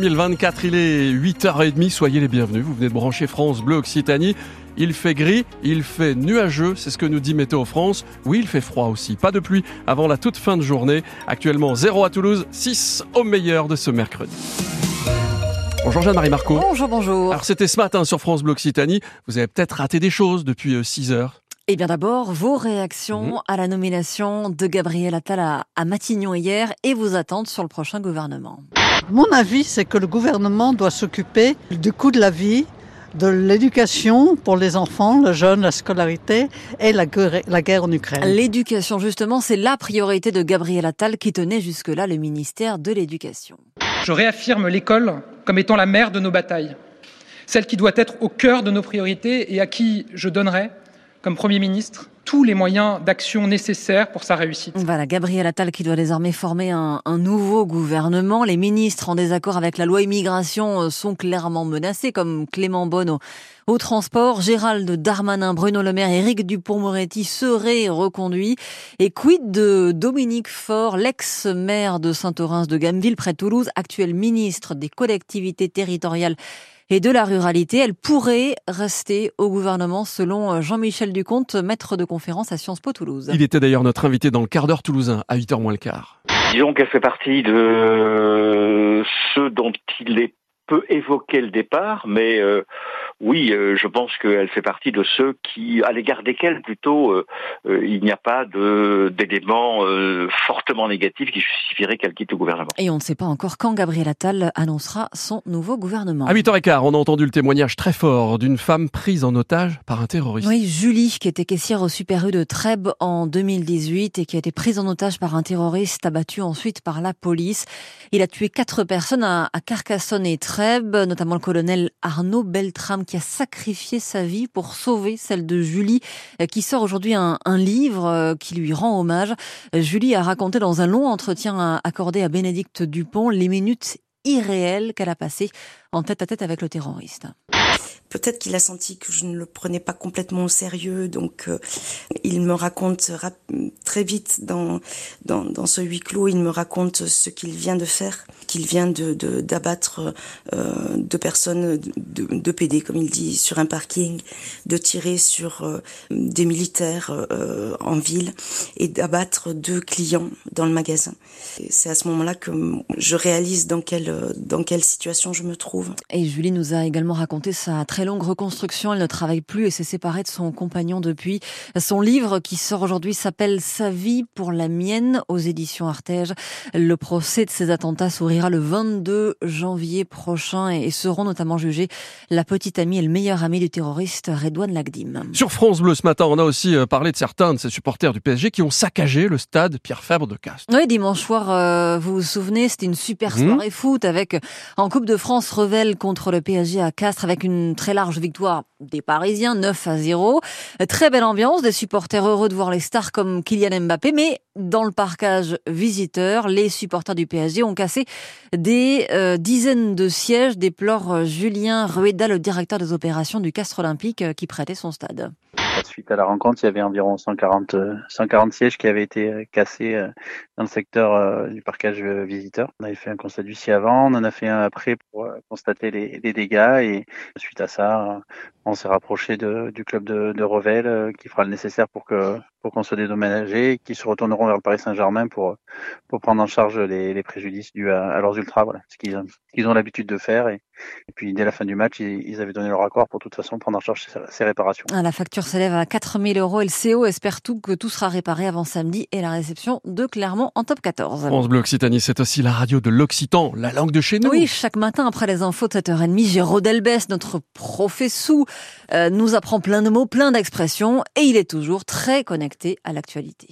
2024, il est 8h30, soyez les bienvenus, vous venez de brancher France Bleu Occitanie. Il fait gris, il fait nuageux, c'est ce que nous dit Météo France. Oui, il fait froid aussi, pas de pluie avant la toute fin de journée. Actuellement 0 à Toulouse, 6 au meilleur de ce mercredi. Bonjour Jeanne-Marie Marco. Bonjour, bonjour. Alors c'était ce matin sur France Bleu Occitanie, vous avez peut-être raté des choses depuis 6 heures. Eh bien d'abord, vos réactions Mhm. à la nomination de Gabriel Attal à, à Matignon hier et vos attentes sur le prochain gouvernement. Mon avis, c'est que le gouvernement doit s'occuper du coût de la vie, de l'éducation pour les enfants, les jeunes, la scolarité et la guerre, la guerre en Ukraine. L'éducation, justement, c'est la priorité de Gabriel Attal qui tenait jusque-là le ministère de l'Éducation. Je réaffirme l'école comme étant la mère de nos batailles, celle qui doit être au cœur de nos priorités et à qui je donnerai, comme Premier ministre, tous les moyens d'action nécessaires pour sa réussite. Voilà, Gabriel Attal qui doit désormais former un, nouveau gouvernement. Les ministres en désaccord avec la loi immigration euh, sont clairement menacés, comme Clément Bonne au, transport, Gérald Darmanin, Bruno Le Maire, Éric Dupont-Moretti seraient reconduits. Et quid de Dominique Faure, l'ex-maire de Saint-Orens de Gameville, près de Toulouse, actuel ministre des collectivités territoriales et de la ruralité. Elle pourrait rester au gouvernement selon euh, Jean-Michel Ducomte, maître de conférence à Sciences Po Toulouse. Il était d'ailleurs notre invité dans le quart d'heure toulousain à 8h moins le quart. Disons qu'elle fait partie de ceux dont il est peu évoqué le départ, mais euh, oui, euh, je pense qu'elle fait partie de ceux qui, à l'égard desquels plutôt, euh, euh, il n'y a pas de d'éléments euh, fortement négatifs qui justifieraient qu'elle quitte le gouvernement. Et on ne sait pas encore quand Gabriel Attal annoncera son nouveau gouvernement. À 8h15, on a entendu le témoignage très fort d'une femme prise en otage par un terroriste. Oui, Julie, qui était caissière au Super U de Trèbes en 2018 et qui a été prise en otage par un terroriste abattu ensuite par la police. Il a tué quatre personnes à, à Carcassonne et Trèbes, notamment le colonel Arnaud Beltrame qui a sacrifié sa vie pour sauver celle de Julie, euh, qui sort aujourd'hui un, livre euh, qui lui rend hommage. Euh, Julie a raconté dans un long entretien accordé à Bénédicte Dupont les minutes irréelles qu'elle a passées en tête à tête avec le terroriste. Peut-être qu'il a senti que je ne le prenais pas complètement au sérieux, donc euh, il me raconte très vite dans, dans dans ce huis clos, il me raconte ce qu'il vient de faire, qu'il vient de de- d'abattre euh, deux personnes de, de PD comme il dit sur un parking, de tirer sur euh, des militaires euh, en ville et d'abattre deux clients dans le magasin. C'est à ce moment-là que je réalise dans quelle dans quelle situation je me trouve. Et Julie nous a également raconté sa très longue reconstruction. Elle ne travaille plus et s'est séparée de son compagnon depuis. Son livre qui sort aujourd'hui s'appelle Sa vie pour la mienne aux éditions Artege. Le procès de ces attentats s'ouvrira le 22 janvier prochain et seront notamment jugés la petite amie et le meilleur ami du terroriste Redouane Lagdim. Sur France Bleu ce matin, on a aussi euh, parlé de certains de ces supporters du PSG qui ont saccagé le stade Pierre Fabre de Castres. Oui, dimanche soir, euh, vous vous souvenez, c'était une super Mhm. soirée foot avec, en Coupe de France, Revel contre le PSG à Castres avec une très large victoire des Parisiens, 9 à 0. Euh, Très belle ambiance, des supporters heureux de voir les stars comme Kylian Mbappé, mais dans le parcage visiteur, les supporters du PSG ont cassé des euh, dizaines de sièges, déplore Julien Rueda, le directeur des opérations du Castres Olympique euh, qui prêtait son stade. Suite à la rencontre, il y avait environ 140, euh, 140 sièges qui avaient été euh, cassés euh, dans le secteur euh, du parcage visiteur. On avait fait un constat d'huissier avant, on en a fait un après pour constater les, dégâts et suite à ça, on s'est rapproché du club de, Revel qui fera le nécessaire pour que pour qu'on soit dédommagé et qui se retourneront vers le Paris Saint-Germain pour pour prendre en charge les, préjudices dus à, leurs ultras. Voilà, ce qu'ils qu'ils ont l'habitude de faire et, puis dès la fin du match, ils, avaient donné leur accord pour de toute façon prendre en charge ces, ces réparations. Ah, La facture s'élève à 4000 euros et le CO espère tout que tout sera réparé avant samedi et la réception de Clermont en top 14. France Bleu Occitanie, c'est aussi la radio de l'Occitan, la langue de chez nous. Oui, chaque matin après les infos de 7h30, Géraud Delbès, notre professeur, euh, nous apprend plein de mots, plein d'expressions et il est toujours très connecté à l'actualité.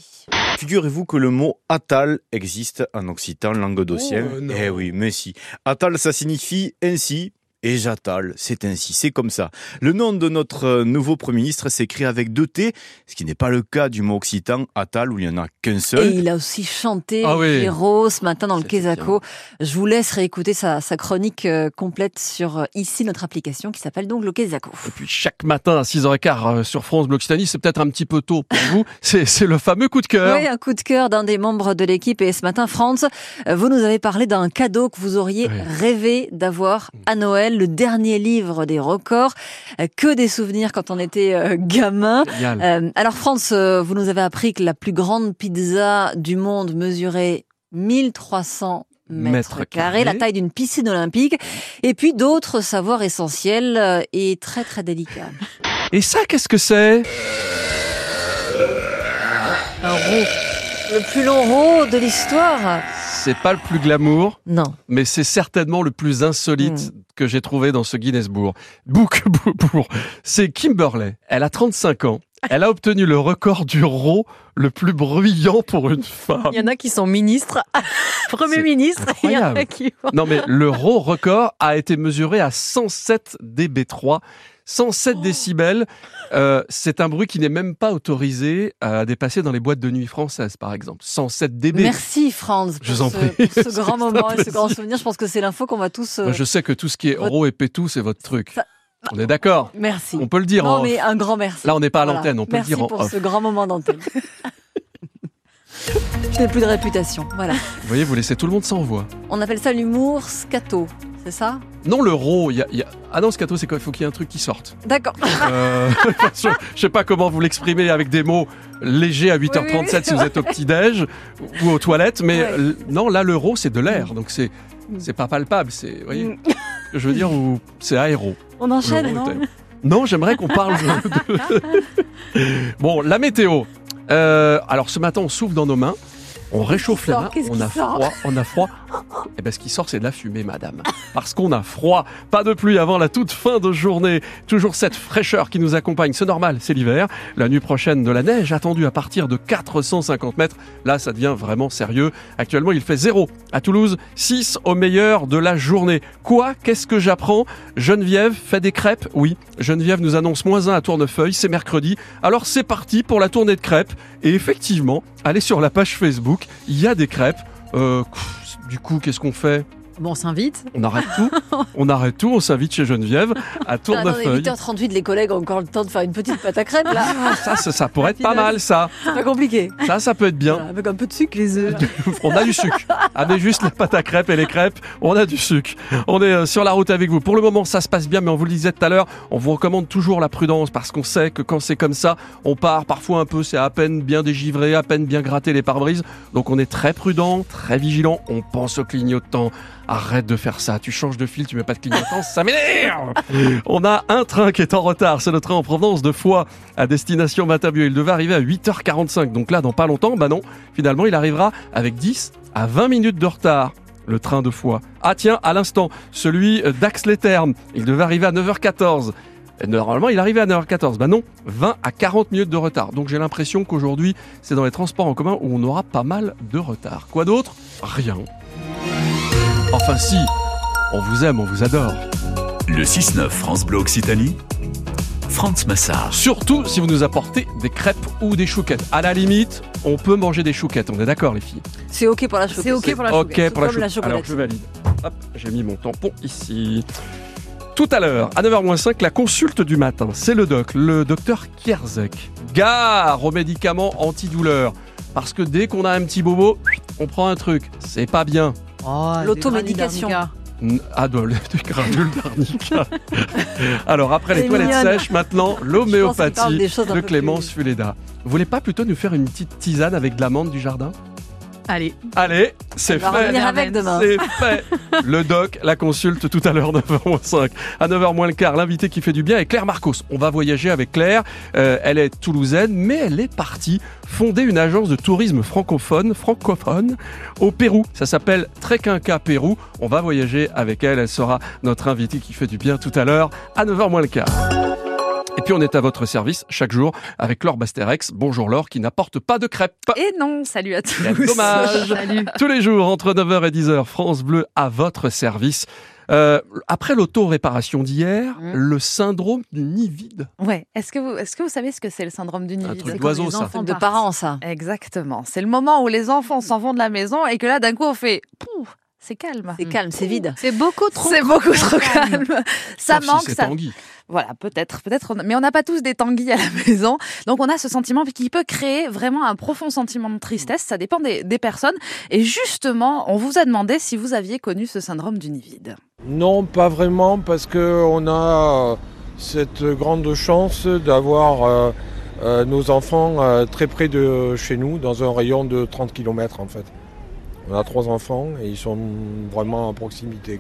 Figurez-vous que le mot Atal existe en occitan languedocien. Oh, non. eh oui, mais si. Atal, ça signifie ainsi, et j'attale. C'est ainsi, c'est comme ça. Le nom de notre euh, nouveau Premier ministre s'écrit avec deux T, ce qui n'est pas le cas du mot occitan, Attal, où il n'y en a qu'un seul. Et il a aussi chanté Ah oui. Héros ce matin dans le Quesaco. Je vous laisse réécouter sa, sa chronique euh, complète sur euh, ici notre application qui s'appelle donc le Quesaco. Et puis chaque matin à 6h15 euh, sur France Bleu Occitanie, c'est peut-être un petit peu tôt pour vous. C'est le fameux coup de cœur. Oui, un coup de cœur d'un des membres de l'équipe. Et ce matin, Franz, euh, vous nous avez parlé d'un cadeau que vous auriez Oui. rêvé d'avoir à Noël, le dernier livre des records. Euh, Que des souvenirs quand on était euh, gamin. Euh, alors Franz, euh, vous nous avez appris que la plus grande pizza du monde mesurait 1300 mètres Mètres carrés, la taille d'une piscine olympique, et puis d'autres savoirs essentiels et très très délicats. Et ça, qu'est-ce que c'est? Un roux. Le plus long roux de l'histoire C'est pas le plus glamour, Non. mais c'est certainement le plus insolite Hmm. que j'ai trouvé dans ce Guinness Book. Book, book, book. C'est Kimberley. Elle a 35 ans. Elle a obtenu le record du row le plus bruyant pour une femme. Il y en a qui sont ministres, Premier ministre, il y en a qui Non mais le raw record a été mesuré à 107 dB3. 107 Oh. décibels, euh, c'est un bruit qui n'est même pas autorisé à dépasser dans les boîtes de nuit françaises, par exemple. 107 dB. Merci Franz pour, Je vous en ce, prie. pour ce grand moment et ce grand souvenir. Je pense que c'est l'info qu'on va tous... euh, je sais que tout ce qui est votre- raw et pétou, c'est votre truc. Ça- On est d'accord Merci. On peut le dire non en mais un grand merci. Là, on n'est pas à Voilà. l'antenne, on peut Merci le dire en pour off. ce grand moment d'antenne. Je n'ai plus de réputation. Voilà. Vous voyez, vous laissez tout le monde sans voix. On appelle ça l'humour scato. C'est ça Non, le raw, il y a, il y a- Ah non, scato, c'est qu'il faut qu'il y ait un truc qui sorte. D'accord. Euh, je, je sais pas comment vous l'exprimer avec des mots légers à 8h37 Oui, oui. si vous êtes au petit-déj ou aux toilettes, mais Ouais. euh, non, là, l'euro, c'est de l'air, donc c'est c'est pas palpable, c'est, vous voyez, Mm. je veux dire, c'est aéro. On enchaîne, non Non, j'aimerais qu'on parle de... Bon, la météo. Euh, alors ce matin, on souffle dans nos mains, on réchauffe les mains, on a froid, on a froid. Et ben ce qui sort, c'est de la fumée, madame. Parce qu'on a froid. Pas de pluie avant la toute fin de journée. Toujours cette fraîcheur qui nous accompagne. C'est normal, c'est l'hiver. La nuit prochaine, de la neige attendue à partir de 450 mètres. Là, ça devient vraiment sérieux. Actuellement, il fait 0 à Toulouse, 6 au meilleur de la journée. Quoi? Qu'est-ce que j'apprends? Geneviève fait des crêpes? Oui. Geneviève nous annonce moins 1 à Tournefeuille, c'est mercredi. Alors c'est parti pour la tournée de crêpes. Et effectivement, allez sur la page Facebook, il y a des crêpes. Euh, du coup, qu'est-ce qu'on fait? Bon, on s'invite. On arrête tout On arrête tout, on s'invite chez Geneviève à Tournefeuille. 8h38, les collègues ont encore le temps de faire une petite pâte à crêpes, là. Ah, ça, ça, ça pourrait être pas mal, ça. C'est pas compliqué. Ça, ça peut être bien. Voilà, avec un peu de sucre, les œufs. On a du sucre. Avec juste la pâte à crêpes et les crêpes, on a du sucre. On est euh, sur la route avec vous. Pour le moment, ça se passe bien, mais on vous le disait tout à l'heure, on vous recommande toujours la prudence parce qu'on sait que quand c'est comme ça, on part parfois un peu, c'est à peine bien dégivré, à peine bien gratté les pare-brises. Donc on est très prudent, très vigilant. On pense au clignotant. Arrête de faire ça. Tu changes de fil, tu mets pas de clignotant, ça m'énerve. On a un train qui est en retard. C'est le train en provenance de Foix à destination Matabieu. Il devait arriver à 8h45. Donc là, dans pas longtemps, bah non. Finalement, il arrivera avec 10 à 20 minutes de retard. Le train de Foix. Ah tiens, à l'instant, celui d'Ax-les-Thermes. Il devait arriver à 9h14. Et Normalement, il arrivait à 9h14. Bah non, 20 à 40 minutes de retard. Donc j'ai l'impression qu'aujourd'hui, c'est dans les transports en commun où on aura pas mal de retard. Quoi d'autre? Rien. Enfin si, on vous aime, on vous adore. Le 6-9 France Bleu Occitanie, Franz Massard. Surtout si vous nous apportez des crêpes ou des chouquettes. À la limite, on peut manger des chouquettes. On est d'accord, les filles C'est OK pour la chocolat. C'est OK pour la Ok chouquette. pour la, Comme la chou- Alors je valide. Hop, j'ai mis mon tampon ici. Tout à l'heure, à 9h05, la consulte du matin. C'est le doc, le docteur Kierzek. Gare aux médicaments antidouleurs. Parce que dès qu'on a un petit bobo, on prend un truc. C'est pas bien. Oh, L'automédication. des granulats N- Adol, des granules d'arnica. Alors, après les toilettes mignonne. sèches, maintenant, l'homéopathie de Clémence plus- Fuleda. Vous voulez pas plutôt nous faire une petite tisane avec de l'amande du jardin? Allez, Allez, c'est On va fait. revenir avec demain. C'est fait. Le doc, la consulte tout à l'heure, 9h05. À 9h moins le quart, l'invité qui fait du bien est Claire Marcos. On va voyager avec Claire. Euh, elle est toulousaine, mais elle est partie fonder une agence de tourisme francophone, francophone, au Pérou. Ça s'appelle Trequinca Pérou. On va voyager avec elle. Elle sera notre invitée qui fait du bien tout à l'heure, à 9h moins le quart. Et puis on est à votre service chaque jour avec Laure Basterex. Bonjour Laure qui n'apporte pas de crêpes. Et non, salut à tous. Dommage. salut. Tous les jours, entre 9h et 10h, France Bleu à votre service. Euh, après l'auto-réparation d'hier, Mmh. le syndrome du nid vide. Ouais. Est-ce que vous, est-ce que vous savez ce que c'est le syndrome du nid Un vide truc C'est d'oiseau, ça. enfants de parents, ça. Exactement. C'est le moment où les enfants s'en vont de la maison et que là, d'un coup, on fait Pouh, c'est calme. C'est calme, c'est vide. C'est beaucoup trop. C'est beaucoup trop calme. Ça Sauf si manque, c'est ça. Tanguy. Voilà, peut-être, peut-être, mais on n'a pas tous des tanguis à la maison. Donc on a ce sentiment qui peut créer vraiment un profond sentiment de tristesse. Ça dépend des, des personnes. Et justement, on vous a demandé si vous aviez connu ce syndrome du nid vide. Non, pas vraiment, parce que on a euh, cette grande chance d'avoir euh, euh, nos enfants euh, très près de chez nous, dans un rayon de 30 km en fait. On a trois enfants et ils sont vraiment à proximité.